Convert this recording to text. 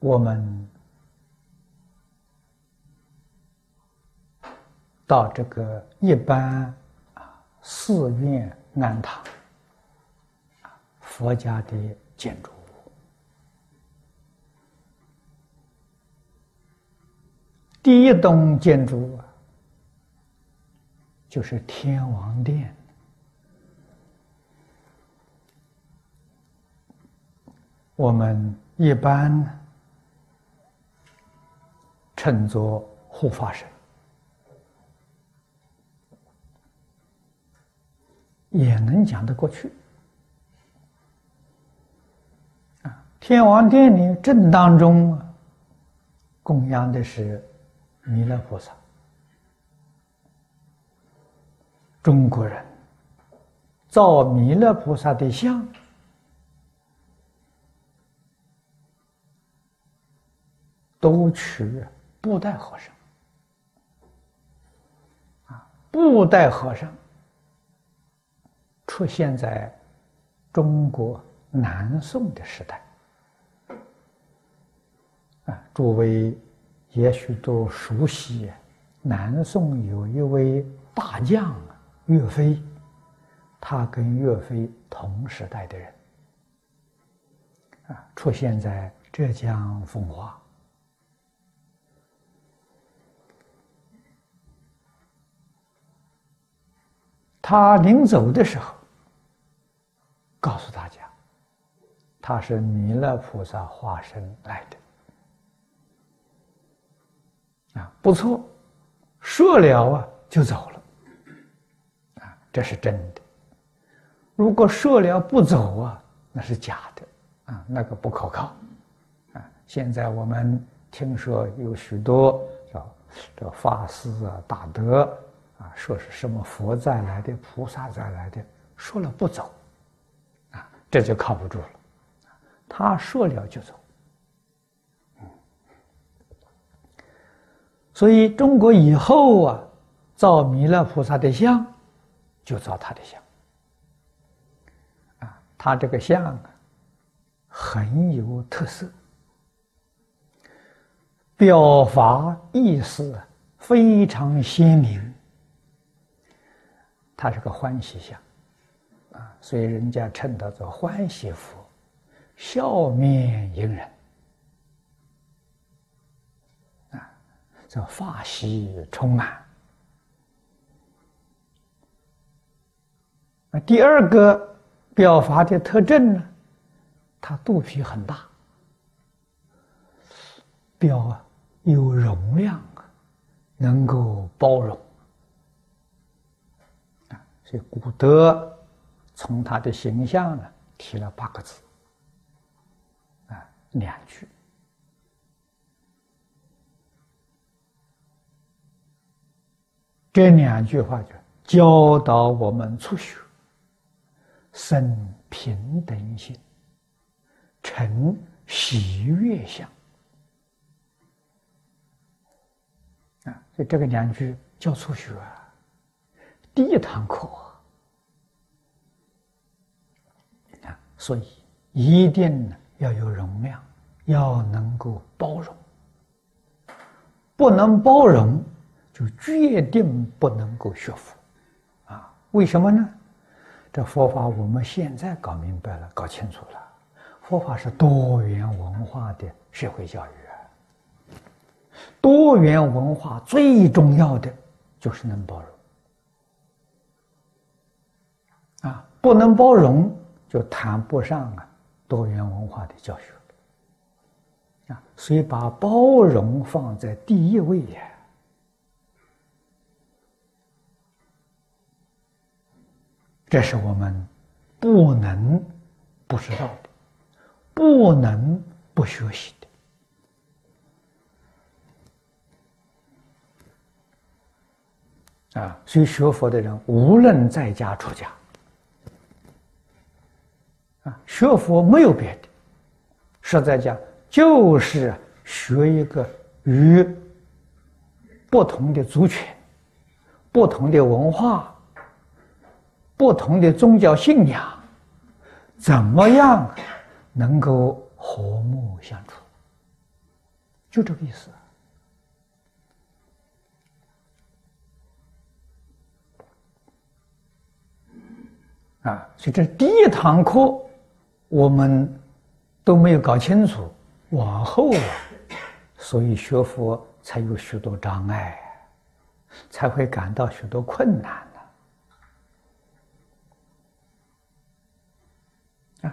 我们到这个一般啊寺院庵堂佛家的建筑物，第一栋建筑啊，就是天王殿。我们一般称作护法神，也能讲得过去。啊，天王殿里正当中供养的是弥勒菩萨，中国人造弥勒菩萨的像。都取布袋和尚啊，布袋和尚出现在中国南宋的时代。啊，诸位也许都熟悉，南宋有一位大将岳飞，他跟岳飞同时代的人。啊，出现在浙江奉化。他临走的时候，告诉大家，他是弥勒菩萨化身来的，啊，不错，说了啊就走了，啊，这是真的。如果说了不走啊，那是假的，啊，那个不可靠，啊，现在我们听说有许多叫这法师啊，大德。说是什么佛再来的，菩萨再来的，说了不走，啊，这就靠不住了。他说了就走，所以中国以后啊，造弥勒菩萨的像，就造他的像。啊，他这个像啊，很有特色，表法意思非常鲜明。他是个欢喜相，啊，所以人家称他做欢喜佛，笑面迎人，啊，这法喜充满。啊，第二个表法的特征呢，他肚皮很大，表啊有容量啊，能够包容。这古德从他的形象呢提了八个字，啊，两句。这两句话就教导我们初学生平等心，成喜悦相。啊，所以这个两句叫初学啊。第一堂课啊，所以一定要有容量，要能够包容。不能包容，就决定不能够学佛啊！为什么呢？这佛法我们现在搞明白了，搞清楚了。佛法是多元文化的社会教育，多元文化最重要的就是能包容。不能包容，就谈不上啊多元文化的教学。啊，所以把包容放在第一位呀，这是我们不能不知道的，不能不学习的。啊，所以学佛的人，无论在家出家。学佛没有别的，实在讲就是学一个与不同的族群、不同的文化、不同的宗教信仰，怎么样能够和睦相处？就这个意思啊！所以这第一堂课我们都没有搞清楚，往后啊，所以学佛才有许多障碍，才会感到许多困难。